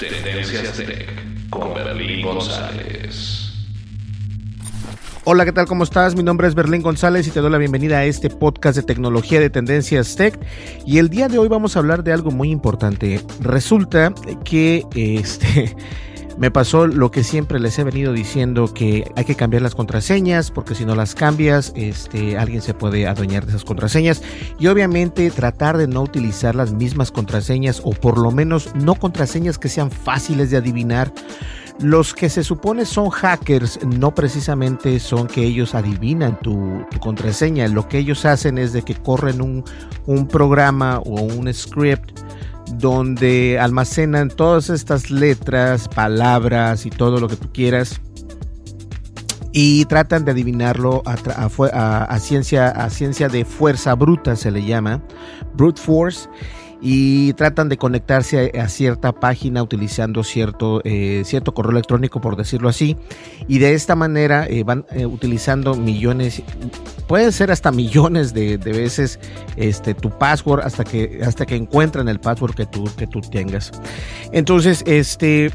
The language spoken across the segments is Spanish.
Tendencias Tech con Berlín González. Hola, ¿qué tal? ¿Cómo estás? Mi nombre es Berlín González y te doy la bienvenida a este podcast de tecnología de Tendencias Tech. Y el día de hoy vamos a hablar de algo muy importante. Resulta que este me pasó lo que siempre les he venido diciendo que hay que cambiar las contraseñas porque si no las cambias, este alguien se puede adueñar de esas contraseñas y obviamente tratar de no utilizar las mismas contraseñas o por lo menos no contraseñas que sean fáciles de adivinar. Los que se supone son hackers no precisamente son que ellos adivinan tu, contraseña. Lo que ellos hacen es de que corren un programa o un script donde almacenan todas estas letras, palabras y todo lo que tú quieras y tratan de adivinarlo a, ciencia, a ciencia de fuerza bruta, se le llama, brute force, y tratan de conectarse a, cierta página utilizando cierto, eh, cierto correo electrónico, por decirlo así, y de esta manera eh, van eh, utilizando millones, pueden ser hasta millones de, de, veces este, tu password hasta que, hasta que encuentran el password que tú, que tú tengas. Entonces, este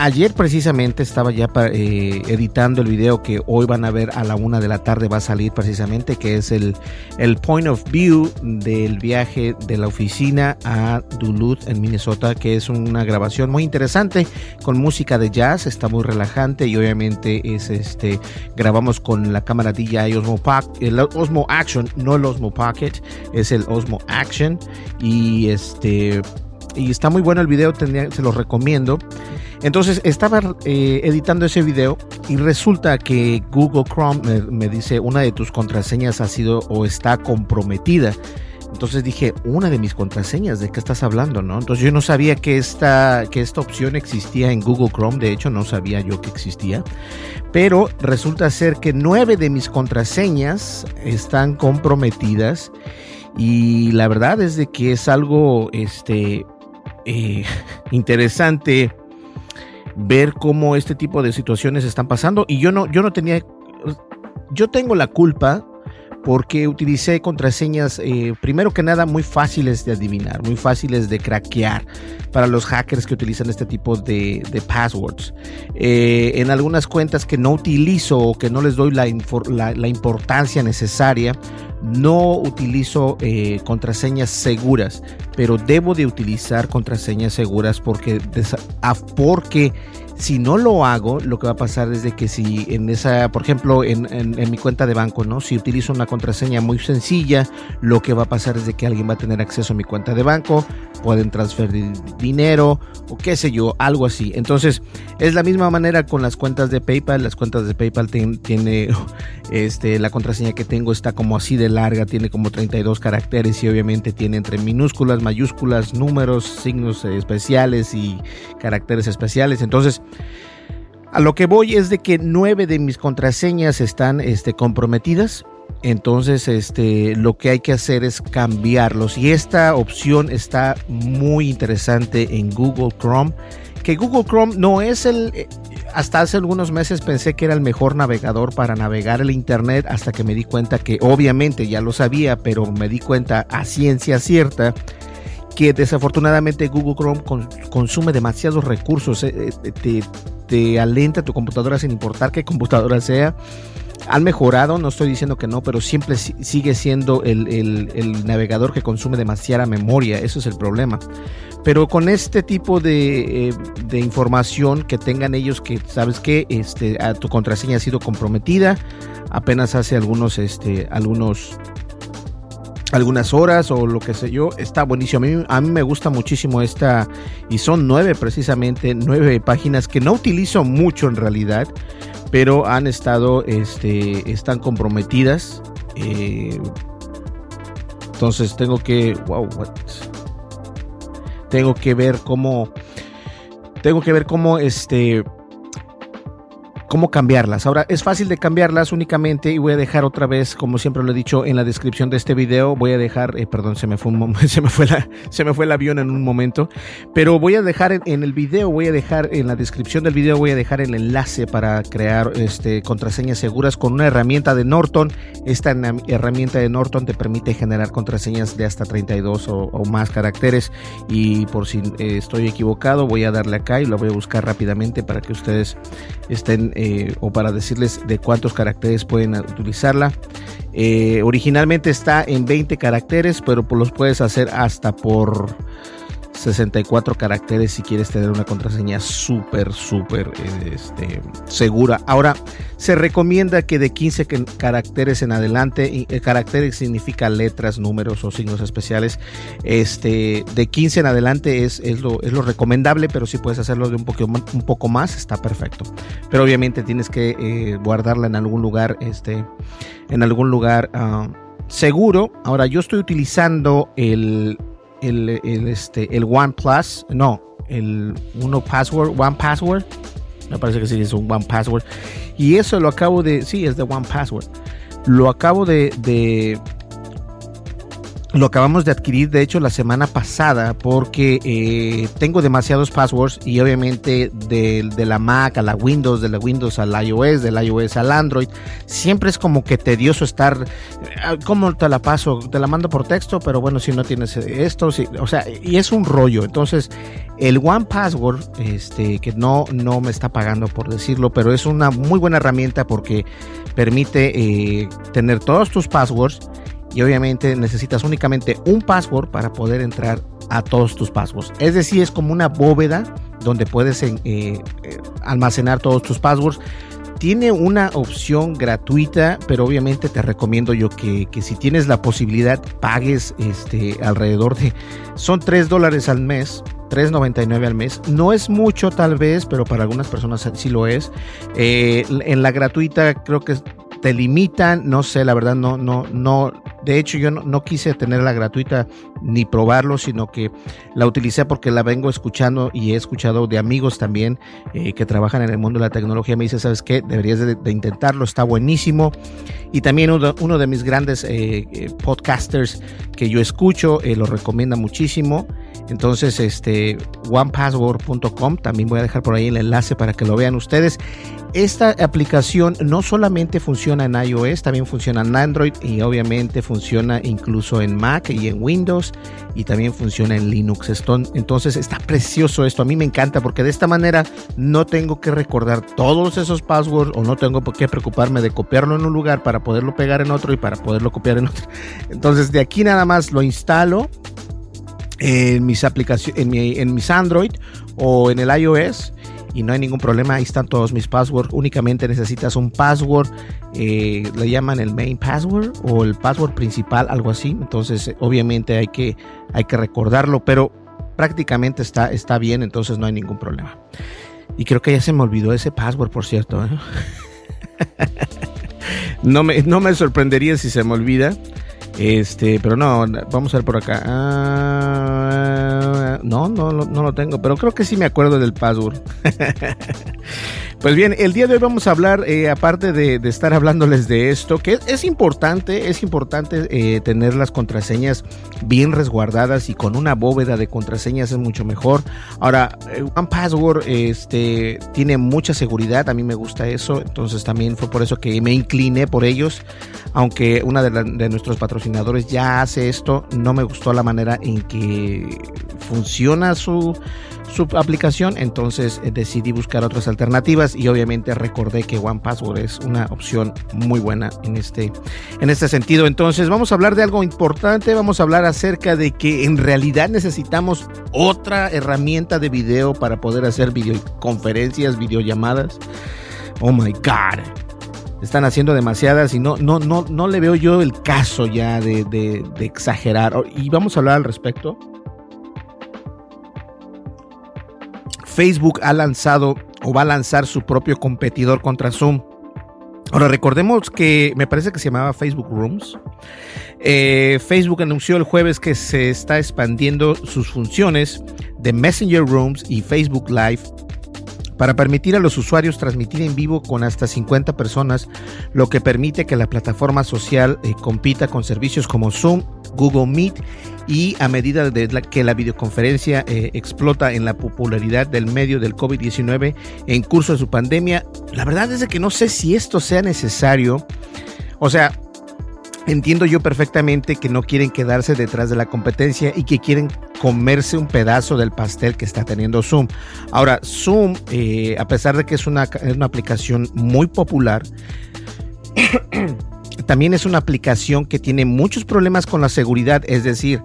Ayer precisamente estaba ya eh, editando el video que hoy van a ver a la una de la tarde va a salir precisamente, que es el, el point of view del viaje de la oficina a Duluth en Minnesota, que es una grabación muy interesante con música de jazz, está muy relajante y obviamente es este grabamos con la cámara DJI Osmo, el Osmo Action, no el Osmo Pocket, es el Osmo Action y este y está muy bueno el video, se los recomiendo. Entonces estaba eh, editando ese video y resulta que Google Chrome me, me, dice una de tus contraseñas ha sido o está comprometida. Entonces dije, una de mis contraseñas, ¿de qué estás hablando? ¿no? Entonces yo no sabía que esta, que esta opción existía en Google Chrome, de hecho no sabía yo que existía, pero resulta ser que nueve de mis contraseñas están comprometidas y la verdad es de que es algo este, eh, interesante ver cómo este tipo de situaciones están pasando. Y yo no yo no tenía yo tengo la culpa porque utilicé contraseñas, eh, primero que nada, muy fáciles de adivinar, muy fáciles de craquear para los hackers que utilizan este tipo de, passwords. Eh, en algunas cuentas que no utilizo o que no les doy la, importancia necesaria, no utilizo eh, contraseñas seguras, pero debo de utilizar contraseñas seguras porque, porque si no lo hago, lo que va a pasar es de que si en esa, por ejemplo, en, en, mi cuenta de banco, ¿no? Si utilizo una contraseña muy sencilla, lo que va a pasar es de que alguien va a tener acceso a mi cuenta de banco, pueden transferir dinero o qué sé yo, algo así. Entonces, es la misma manera con las cuentas de PayPal. Las cuentas de PayPal ten, tiene, este, la contraseña que tengo está como así de larga, tiene como 32 caracteres y obviamente tiene entre minúsculas, mayúsculas, números, signos especiales y caracteres especiales. Entonces, a lo que voy es de que nueve de mis contraseñas están este, comprometidas. Entonces, este, lo que hay que hacer es cambiarlos. Y esta opción está muy interesante en Google Chrome. Que Google Chrome no es el... eh, Hasta hace algunos meses pensé que era el mejor navegador para navegar el Internet hasta que me di cuenta que obviamente ya lo sabía, pero me di cuenta a ciencia cierta que desafortunadamente Google Chrome consume demasiados recursos, eh, eh, te, te alenta tu computadora sin importar qué computadora sea han mejorado, no estoy diciendo que no, pero siempre sigue siendo el, navegador que consume demasiada memoria, eso es el problema. Pero con este tipo de, eh, información que tengan ellos que, ¿sabes que Este, tu contraseña ha sido comprometida apenas hace algunos, este, algunos algunas horas o lo que sé yo, está buenísimo. A mí, a mí, me gusta muchísimo esta, y son nueve precisamente, nueve páginas que no utilizo mucho en realidad, pero han estado, este, están comprometidas. Eh, entonces tengo que, wow, tengo que ver cómo, tengo que ver cómo, este, cómo cambiarlas. Ahora, es fácil de cambiarlas únicamente y voy a dejar otra vez, como siempre lo he dicho en la descripción de este video, voy a dejar, eh, perdón, se me, fue se, me fue la, se me fue el avión en un momento, pero voy a dejar en, el video, voy a dejar en la descripción del video, voy a dejar el enlace para crear este, contraseñas seguras con una herramienta de Norton. Esta herramienta de Norton te permite generar contraseñas de hasta 32 o, más caracteres y por si eh, estoy equivocado, voy a darle acá y lo voy a buscar rápidamente para que ustedes estén eh, o para decirles de cuántos caracteres pueden utilizarla. Eh, originalmente está en 20 caracteres, pero pues los puedes hacer hasta por 64 caracteres si quieres tener una contraseña súper, súper este, segura. Ahora, se recomienda que de 15 caracteres en adelante, eh, caracteres significa letras, números o signos especiales, este, de 15 en adelante es, es, lo, es lo recomendable, pero si puedes hacerlo de un poco, un poco más, está perfecto. Pero obviamente tienes que eh, guardarla en algún lugar, este, en algún lugar ah, seguro. Ahora, yo estoy utilizando el el, el, este, el OnePlus, no, el Uno Password, One Password. Me parece que sí es un One Password. Y eso lo acabo de, sí, es de One Password. Lo acabo de lo acabamos de adquirir, de hecho, la semana pasada, porque eh, tengo demasiados passwords y obviamente de, la Mac a la Windows, de la Windows al iOS, del iOS al Android, siempre es como que tedioso estar, eh, ¿cómo te la paso? Te la mando por texto, pero bueno, si no tienes esto, sí, o sea, y es un rollo. Entonces, el One Password, este, que no, no me está pagando por decirlo, pero es una muy buena herramienta porque permite eh, tener todos tus passwords y obviamente necesitas únicamente un password para poder entrar a todos tus passwords. Es decir, es como una bóveda donde puedes eh, eh, almacenar todos tus passwords. Tiene una opción gratuita, pero obviamente te recomiendo yo que, que si tienes la posibilidad pagues este, alrededor de... Son 3 dólares al mes 3.99 al mes. No es mucho tal vez, pero para algunas personas sí lo es. Eh, en la gratuita creo que te limitan, no sé, la verdad no, no, no, de hecho yo no, quise tener la gratuita ni probarlo, sino que la utilicé porque la vengo escuchando y he escuchado de amigos también eh, que trabajan en el mundo de la tecnología, me dice, ¿sabes qué? Deberías de, intentarlo, está buenísimo. Y también uno, de mis grandes eh, eh, podcasters que yo escucho lo recomienda muchísimo. Entonces, este, onepassword.com, también voy a dejar por ahí el enlace para que lo vean ustedes. Esta aplicación no solamente funciona en iOS, también funciona en Android y obviamente funciona incluso en Mac y en Windows y también funciona en Linux. Entonces está precioso esto, a mí me encanta porque de esta manera no tengo que recordar todos esos passwords o no tengo por qué preocuparme de copiarlo en un lugar para poderlo pegar en otro y para poderlo copiar en otro. Entonces de aquí nada más lo instalo en mis aplicaciones, en, mis Android o en el iOS y no hay ningún problema. Ahí están todos mis passwords. Únicamente necesitas un password, eh, le llaman el main password o el password principal, algo así. Entonces, obviamente hay que, hay que recordarlo, pero prácticamente está, está bien, entonces no hay ningún problema. Y creo que ya se me olvidó ese password, por cierto. ¿eh? no, me, no me sorprendería si se me olvida. Este, pero no, vamos a ver por acá. Ah, no, no, no, lo tengo, pero creo que sí me acuerdo del password. Pues bien, el día de hoy vamos a hablar, eh, aparte de, estar hablándoles de esto, que es, importante, es importante eh, tener las contraseñas bien resguardadas y con una bóveda de contraseñas es mucho mejor. Ahora, eh, One Password este, tiene mucha seguridad, a mí me gusta eso, entonces también fue por eso que me incliné por ellos, aunque una de, de nuestros patrocinadores ya hace esto, no me gustó la manera en que funciona su su aplicación, entonces eh, decidí buscar otras alternativas y obviamente recordé que One Password es una opción muy buena en este, en este sentido. Entonces vamos a hablar de algo importante, vamos a hablar acerca de que en realidad necesitamos otra herramienta de video para poder hacer videoconferencias, videollamadas. Oh my God están haciendo demasiadas y no, no, no, no le veo yo el caso ya de, de, exagerar. Y vamos a hablar al respecto. Facebook ha lanzado o va a lanzar su propio competidor contra Zoom. Ahora recordemos que me parece que se llamaba Facebook Rooms. Eh, Facebook anunció el jueves que se está expandiendo sus funciones de Messenger Rooms y Facebook Live para permitir a los usuarios transmitir en vivo con hasta 50 personas, lo que permite que la plataforma social eh, compita con servicios como Zoom, Google Meet y a medida de que la videoconferencia eh, explota en la popularidad del medio del COVID-19 en curso de su pandemia, la verdad es que no sé si esto sea necesario. O sea, entiendo yo perfectamente que no quieren quedarse detrás de la competencia y que quieren comerse un pedazo del pastel que está teniendo Zoom. Ahora, Zoom, eh, a pesar de que es una, aplicación muy popular, también es una aplicación que tiene muchos problemas con la seguridad, es decir,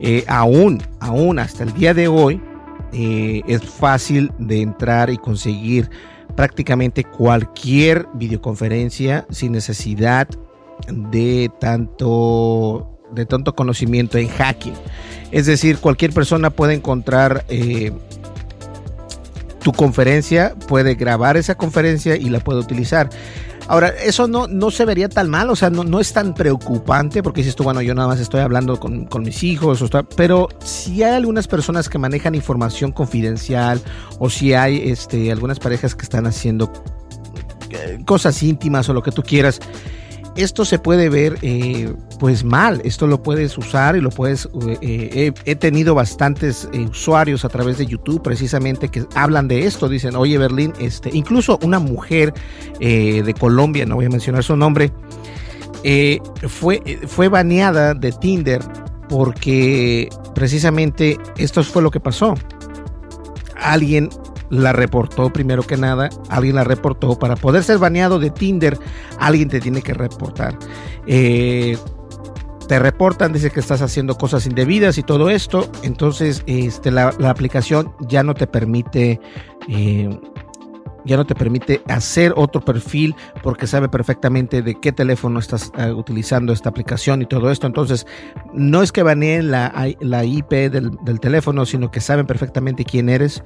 eh, aún, aún hasta el día de hoy, eh, es fácil de entrar y conseguir prácticamente cualquier videoconferencia sin necesidad de tanto de tanto conocimiento en hacking. Es decir, cualquier persona puede encontrar eh, tu conferencia, puede grabar esa conferencia y la puede utilizar. Ahora, eso no, no se vería tan mal, o sea, no, no es tan preocupante porque dices tú, bueno, yo nada más estoy hablando con, mis hijos, pero si hay algunas personas que manejan información confidencial o si hay este, algunas parejas que están haciendo eh, cosas íntimas o lo que tú quieras, esto se puede ver eh, pues mal, esto lo puedes usar y lo puedes, eh, he, tenido bastantes eh, usuarios a través de YouTube precisamente que hablan de esto, dicen, oye Berlín, este, incluso una mujer de Colombia, no voy a mencionar su nombre, fue, fue baneada de Tinder porque precisamente esto fue lo que pasó. Alguien la reportó primero que nada, alguien la reportó. Para poder ser baneado de Tinder, alguien te tiene que reportar. Eh, te reportan, dice que estás haciendo cosas indebidas y todo esto, entonces este, la, aplicación ya no te permite eh, ya no te permite hacer otro perfil porque sabe perfectamente de qué teléfono estás uh, utilizando esta aplicación y todo esto. Entonces, no es que baneen la, la IP del, del, teléfono, sino que saben perfectamente quién eres.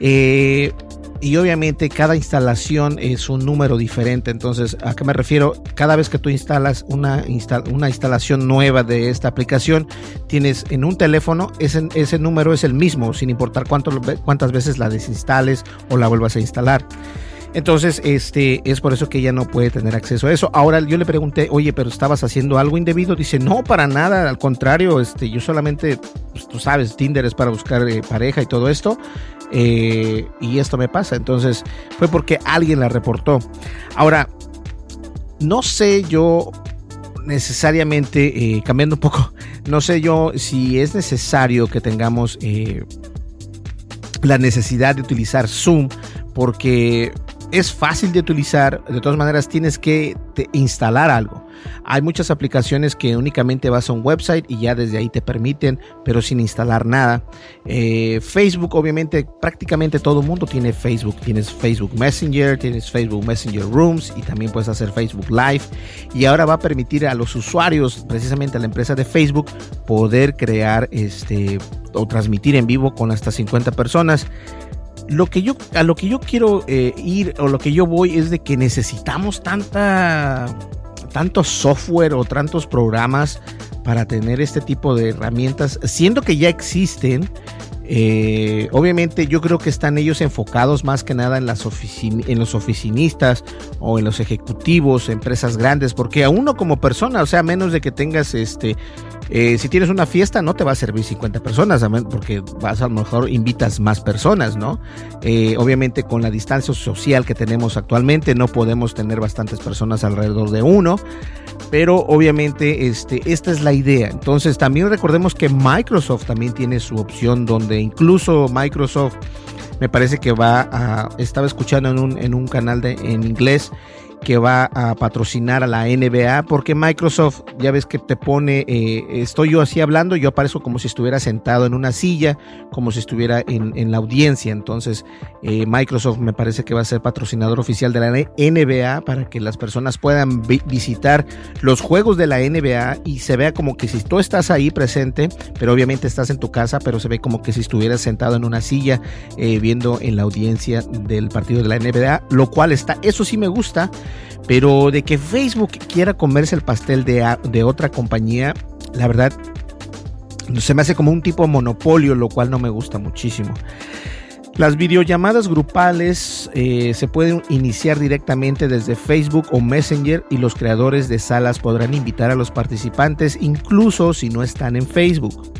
Eh, y obviamente cada instalación es un número diferente. Entonces, ¿a qué me refiero? Cada vez que tú instalas una, una instalación nueva de esta aplicación, tienes en un teléfono, ese, ese número es el mismo, sin importar cuántas veces la desinstales o la vuelvas a instalar. Entonces, este, es por eso que ella no puede tener acceso a eso. Ahora yo le pregunté, oye, pero estabas haciendo algo indebido. Dice, no, para nada, al contrario, este, yo solamente, pues, tú sabes, Tinder es para buscar eh, pareja y todo esto. Eh, y esto me pasa. Entonces, fue porque alguien la reportó. Ahora, no sé yo necesariamente, eh, cambiando un poco, no sé yo si es necesario que tengamos la necesidad de utilizar Zoom porque es fácil de utilizar, de todas maneras tienes que instalar algo. Hay muchas aplicaciones que únicamente vas a un website y ya desde ahí te permiten, pero sin instalar nada. Eh, Facebook, obviamente, prácticamente todo el mundo tiene Facebook. Tienes Facebook Messenger, tienes Facebook Messenger Rooms y también puedes hacer Facebook Live. Y ahora va a permitir a los usuarios, precisamente a la empresa de Facebook, poder crear este o transmitir en vivo con hasta 50 personas lo que yo, a lo que yo quiero eh, ir o lo que yo voy es de que necesitamos tanta, tanto software o tantos programas para tener este tipo de herramientas, siendo que ya existen. Eh, obviamente yo creo que están ellos enfocados más que nada en, las en los oficinistas o en los ejecutivos, empresas grandes, porque a uno como persona, o sea, menos de que tengas este, eh, si tienes una fiesta no te va a servir 50 personas, porque vas a lo mejor invitas más personas, ¿no? Eh, obviamente con la distancia social que tenemos actualmente no podemos tener bastantes personas alrededor de uno pero obviamente este, esta es la idea. Entonces también recordemos que Microsoft también tiene su opción donde incluso Microsoft me parece que va a, estaba escuchando en un, en un canal de, en inglés que va a patrocinar a la NBA, porque Microsoft, ya ves que te pone, eh, estoy yo así hablando, yo aparezco como si estuviera sentado en una silla, como si estuviera en, la audiencia. Entonces, eh, Microsoft me parece que va a ser patrocinador oficial de la NBA para que las personas puedan visitar los juegos de la NBA y se vea como que si tú estás ahí presente, pero obviamente estás en tu casa, pero se ve como que si estuvieras sentado en una silla eh, viendo en la audiencia del partido de la NBA, lo cual está, eso sí me gusta pero de que Facebook quiera comerse el pastel de, otra compañía, la verdad, se me hace como un tipo de monopolio, lo cual no me gusta muchísimo. Las videollamadas grupales eh, se pueden iniciar directamente desde Facebook o Messenger y los creadores de salas podrán invitar a los participantes incluso si no están en Facebook.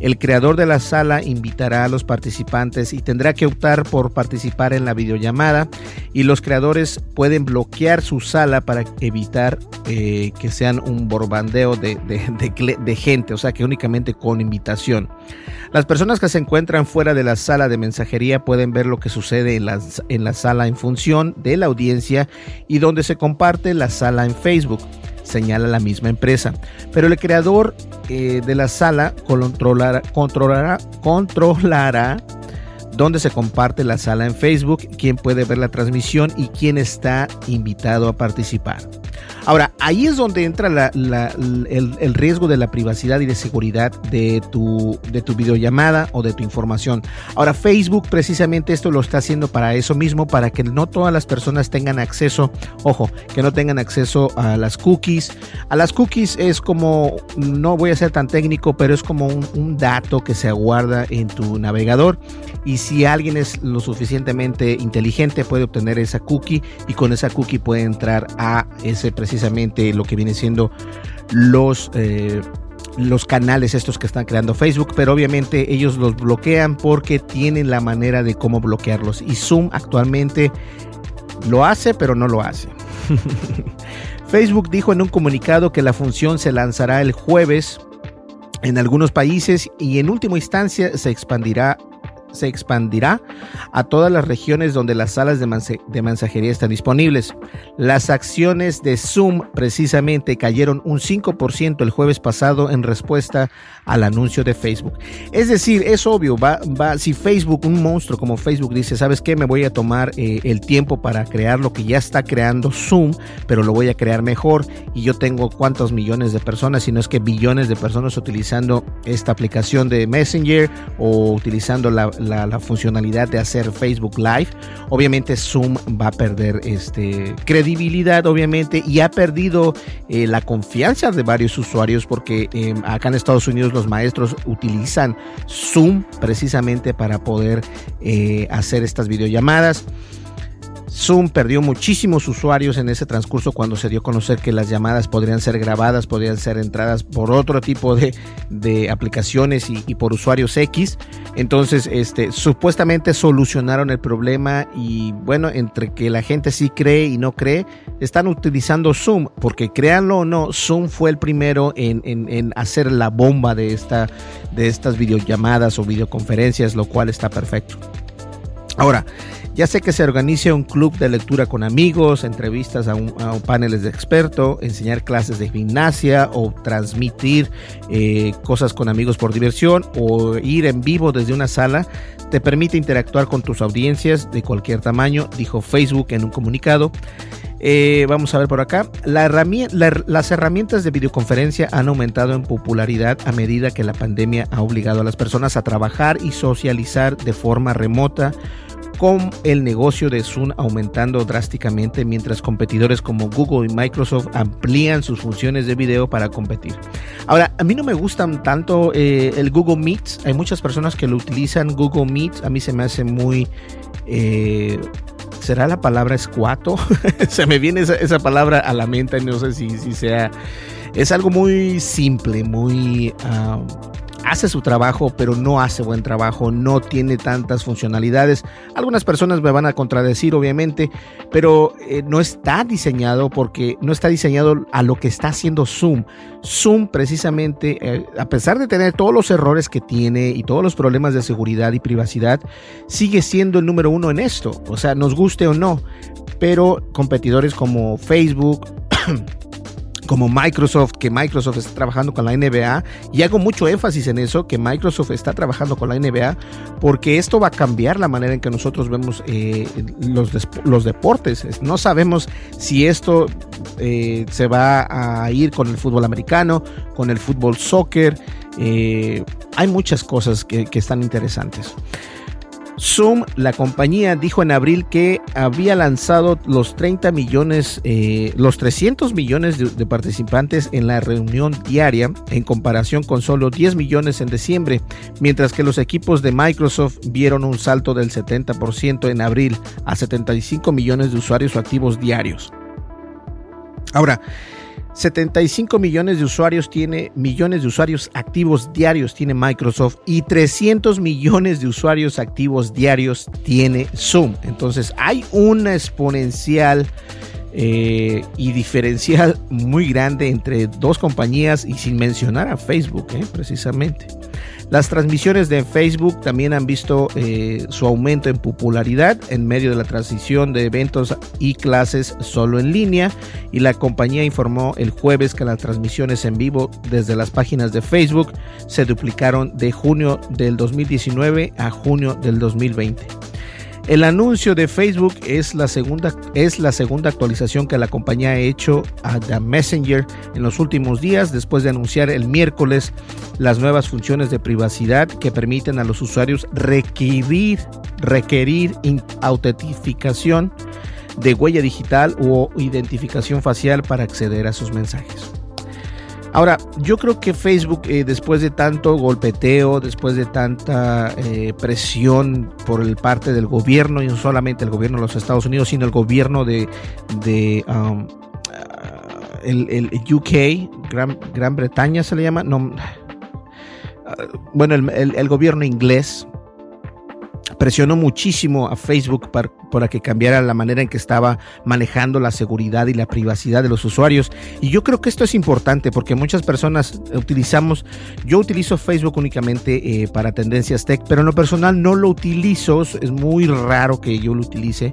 El creador de la sala invitará a los participantes y tendrá que optar por participar en la videollamada y los creadores pueden bloquear su sala para evitar eh, que sean un borbandeo de, gente, o sea que únicamente con invitación. Las personas que se encuentran fuera de la sala de mensajería pueden ver lo que sucede en la sala en función de la audiencia y donde se comparte la sala en Facebook señala la misma empresa. Pero el creador eh, de la sala controlará, controlará, controlará dónde se comparte la sala en Facebook, quién puede ver la transmisión y quién está invitado a participar. Ahora, ahí es donde entra el, riesgo de la privacidad y de seguridad de tu, de tu videollamada o de tu información. Ahora, Facebook precisamente esto lo está haciendo para eso mismo, para que no todas las personas tengan acceso, ojo, que no tengan acceso a las cookies. A las cookies es como, no voy a ser tan técnico, pero es como un, un dato que se aguarda en tu navegador y si alguien es lo suficientemente inteligente puede obtener esa cookie y con esa cookie puede entrar a ese precisamente lo que viene siendo los eh, los canales estos que están creando Facebook, pero obviamente ellos los bloquean porque tienen la manera de cómo bloquearlos y Zoom actualmente lo hace, pero no lo hace. Facebook dijo en un comunicado que la función se lanzará el jueves en algunos países y en última instancia se expandirá se expandirá a todas las regiones donde las salas de, mensajería están disponibles. Las acciones de Zoom precisamente cayeron un 5% el jueves pasado en respuesta al anuncio de Facebook. Es decir, es obvio, va, va, si Facebook, un monstruo como Facebook dice, ¿sabes qué? Me voy a tomar eh, el tiempo para crear lo que ya está creando Zoom, pero lo voy a crear mejor y yo tengo cuántos millones de personas, si no es que billones de personas utilizando esta aplicación de Messenger o utilizando la la, funcionalidad de hacer Facebook Live, obviamente Zoom va a perder este, credibilidad, obviamente, y ha perdido eh, la confianza de varios usuarios porque em, acá en Estados Unidos los maestros utilizan Zoom precisamente para poder eh, hacer estas videollamadas. Zoom perdió muchísimos usuarios en ese transcurso cuando se dio a conocer que las llamadas podrían ser grabadas, podrían ser entradas por otro tipo de, aplicaciones y, por usuarios X. Entonces, este, supuestamente solucionaron el problema y bueno, entre que la gente sí cree y no cree, están utilizando Zoom, porque créanlo o no, Zoom fue el primero en, en hacer la bomba de, esta, de estas videollamadas o videoconferencias, lo cual está perfecto. Ahora, ya sé que se organice un club de lectura con amigos, entrevistas a, un, paneles de experto, enseñar clases de gimnasia o transmitir eh, cosas con amigos por diversión o ir en vivo desde una sala te permite interactuar con tus audiencias de cualquier tamaño, dijo Facebook en un comunicado. Eh, vamos a ver por acá. las herramientas de videoconferencia han aumentado en popularidad a medida que la pandemia ha obligado a las personas a trabajar y socializar de forma remota con el negocio de Zoom aumentando drásticamente mientras competidores como Google y Microsoft amplían sus funciones de video para competir. Ahora, a mí no me gustan tanto eh, el Google Meet, hay muchas personas que lo utilizan Google Meet, a mí se me hace muy... Eh, ¿Será la palabra escuato? se me viene esa, palabra a la mente, no sé si, si sea... Es algo muy simple, muy... Ah, hace su trabajo, pero no hace buen trabajo, no tiene tantas funcionalidades. Algunas personas me van a contradecir, obviamente, pero eh, no está diseñado porque no está diseñado a lo que está haciendo Zoom. Zoom precisamente, eh, a pesar de tener todos los errores que tiene y todos los problemas de seguridad y privacidad, sigue siendo el número uno en esto. O sea, nos guste o no, pero competidores como Facebook, como Microsoft, que Microsoft está trabajando con la NBA, y hago mucho énfasis en eso, que Microsoft está trabajando con la NBA, porque esto va a cambiar la manera en que nosotros vemos eh, los, los, deportes. No sabemos si esto eh, se va a ir con el fútbol americano, con el fútbol soccer. Eh, hay muchas cosas que, que están interesantes. Zoom, la compañía dijo en abril que había lanzado los 30 millones, eh, los 300 millones de, participantes en la reunión diaria en comparación con solo 10 millones en diciembre, mientras que los equipos de Microsoft vieron un salto del 70% en abril a 75 millones de usuarios activos diarios. Ahora, 75 millones de usuarios tiene, millones de usuarios activos diarios tiene Microsoft y 300 millones de usuarios activos diarios tiene Zoom. Entonces hay una exponencial eh, y diferencial muy grande entre dos compañías y sin mencionar a Facebook, eh, precisamente. Las transmisiones de Facebook también han visto eh, su aumento en popularidad en medio de la transición de eventos y clases solo en línea y la compañía informó el jueves que las transmisiones en vivo desde las páginas de Facebook se duplicaron de junio del 2019 a junio del 2020. El anuncio de Facebook es la segunda, es la segunda actualización que la compañía ha hecho a The Messenger en los últimos días después de anunciar el miércoles las nuevas funciones de privacidad que permiten a los usuarios requerir, requerir autentificación de huella digital o identificación facial para acceder a sus mensajes. Ahora, yo creo que Facebook, eh, después de tanto golpeteo, después de tanta eh, presión por el parte del gobierno, y no solamente el gobierno de los Estados Unidos, sino el gobierno de, um, el, UK, Gran, Gran, Bretaña se le llama, no, uh, bueno, el gobierno inglés, presionó muchísimo a Facebook para, que cambiara la manera en que estaba manejando la seguridad y la privacidad de los usuarios. Y yo creo que esto es importante porque muchas personas utilizamos, yo utilizo Facebook únicamente eh, para tendencias tech, pero en lo personal no lo utilizo, es muy raro que yo lo utilice,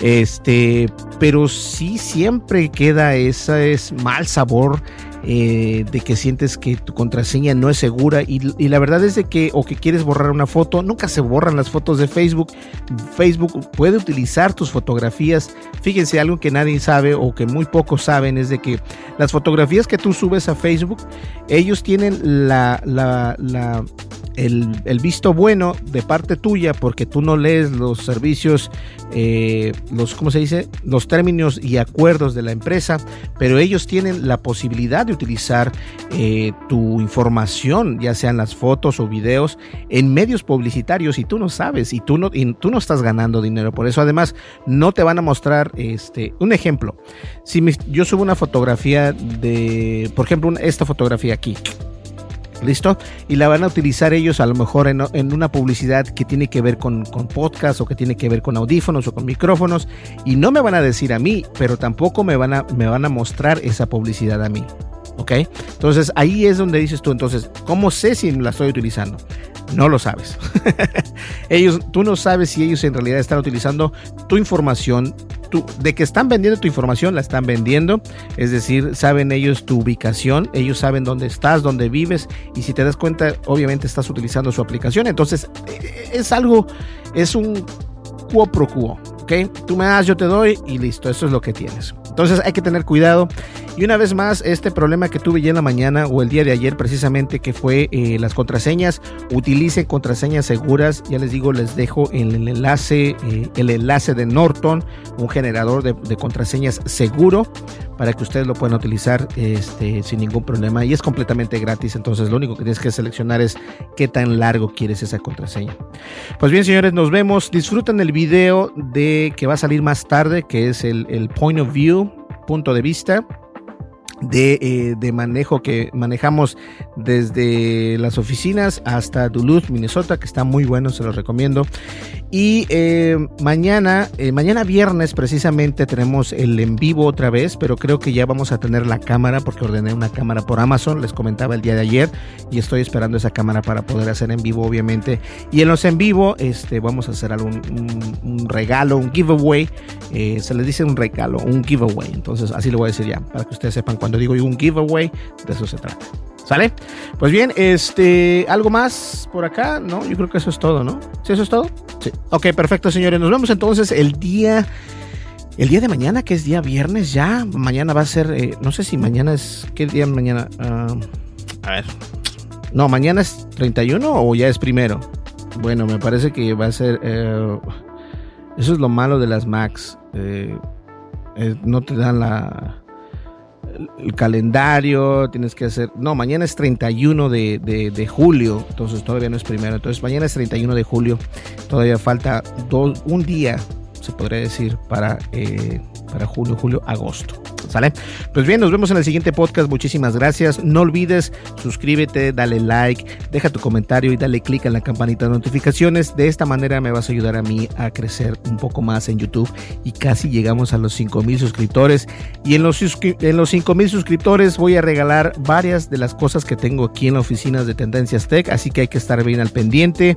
este, pero sí siempre queda ese es mal sabor eh, de que sientes que tu contraseña no es segura y, la verdad es de que o que quieres borrar una foto, nunca se borran las fotos de Facebook. Facebook puede utilizar tus fotografías. Fíjense, algo que nadie sabe o que muy pocos saben es de que las fotografías que tú subes a Facebook, ellos tienen la, la, la el, visto bueno de parte tuya porque tú no lees los servicios, eh, los, ¿cómo se dice? Los términos y acuerdos de la empresa, pero ellos tienen la posibilidad de utilizar eh, tu información, ya sean las fotos o videos, en medios publicitarios y tú no sabes y tú no, y tú no estás ganando dinero. Por eso además no te van a mostrar este, un ejemplo. Si yo subo una fotografía de, por ejemplo, esta fotografía aquí ¿Listo? Y la van a utilizar ellos a lo mejor en, una publicidad que tiene que ver con, con podcast o que tiene que ver con audífonos o con micrófonos. Y no me van a decir a mí, pero tampoco me van a, me van a mostrar esa publicidad a mí. ¿Ok? Entonces ahí es donde dices tú, entonces, ¿cómo sé si la estoy utilizando? No lo sabes. ellos, tú no sabes si ellos en realidad están utilizando tu información, de que están vendiendo tu información, la están vendiendo. Es decir, saben ellos tu ubicación, ellos saben dónde estás, dónde vives. Y si te das cuenta, obviamente estás utilizando su aplicación. Entonces, eh, es algo, es un quo pro quo. Tú me das, yo te doy y listo, eso es lo que tienes. Entonces hay que tener cuidado. Y una vez más, este problema que tuve ya en la mañana o el día de ayer precisamente, que fue eh, las contraseñas, utilicen contraseñas seguras. Ya les digo, les dejo el enlace, eh, el enlace de Norton, un generador de, contraseñas seguro para que ustedes lo puedan utilizar este, sin ningún problema. Y es completamente gratis, entonces lo único que tienes que seleccionar es qué tan largo quieres esa contraseña. Pues bien, señores, nos vemos. Disfruten el video de que va a salir más tarde, que es el point of view, punto de vista de, eh, de, manejo que manejamos desde las oficinas hasta Duluth, Minnesota, que está muy bueno, se los recomiendo. Y eh, mañana, eh, mañana viernes precisamente tenemos el en vivo otra vez, pero creo que ya vamos a tener la cámara porque ordené una cámara por Amazon, les comentaba el día de ayer y estoy esperando esa cámara para poder hacer en vivo, obviamente. Y en los en vivo, este, vamos a hacer algún un, regalo, un giveaway. se les dice un regalo, un giveaway. Entonces, así lo voy a decir ya, para que ustedes sepan cuando digo un giveaway, de eso se trata. ¿Sale? Pues bien, este, ¿algo más por acá? No, yo creo que eso es todo, ¿no? ¿Sí, eso es todo? Sí. Ok, perfecto, señores. Nos vemos entonces el día, el día de mañana, que es día viernes ya. Mañana va a ser, eh, no sé si mañana es, ¿qué día mañana? Uh, a ver. No, mañana es 31 o ya es primero. Bueno, me parece que va a ser, eh, eso es lo malo de las Macs. Eh, no te dan la el calendario, tienes que hacer... No, mañana es 31 de, de, de, julio, entonces todavía no es primero. Entonces mañana es 31 de julio, todavía falta dos, un día, se podría decir, para, eh, para julio, julio, agosto. ¿Sale? Pues bien, nos vemos en el siguiente podcast. Muchísimas gracias. No olvides, suscríbete, dale like, deja tu comentario y dale click en la campanita de notificaciones. De esta manera me vas a ayudar a mí a crecer un poco más en YouTube y casi llegamos a los 5000 suscriptores. Y en los, en los 5000 suscriptores voy a regalar varias de las cosas que tengo aquí en la oficina de Tendencias Tech, así que hay que estar bien al pendiente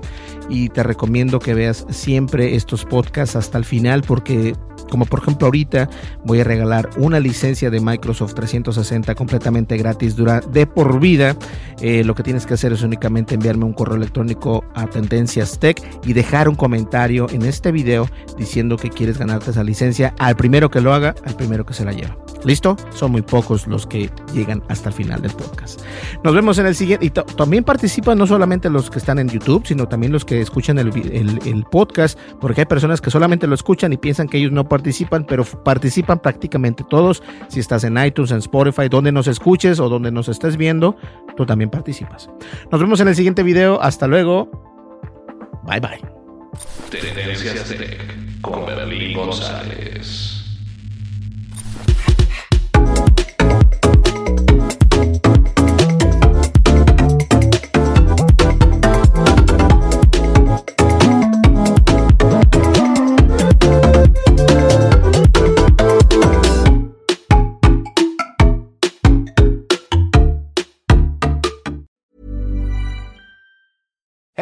y te recomiendo que veas siempre estos podcasts hasta el final porque como por ejemplo ahorita voy a regalar una licencia de Microsoft 360 completamente gratis dura de por vida. Eh, lo que tienes que hacer es únicamente enviarme un correo electrónico a Tendencias Tech y dejar un comentario en este video diciendo que quieres ganarte esa licencia. Al primero que lo haga, al primero que se la lleva. ¿Listo? Son muy pocos los que llegan hasta el final del podcast. Nos vemos en el siguiente. Y también participan no solamente los que están en YouTube, sino también los que escuchan el, el, el podcast, porque hay personas que solamente lo escuchan y piensan que ellos no participan, pero participan prácticamente todos. Si estás en iTunes, en Spotify, donde nos escuches o donde nos estés viendo, tú también participas. Nos vemos en el siguiente video. Hasta luego. Bye bye. Tendencias con.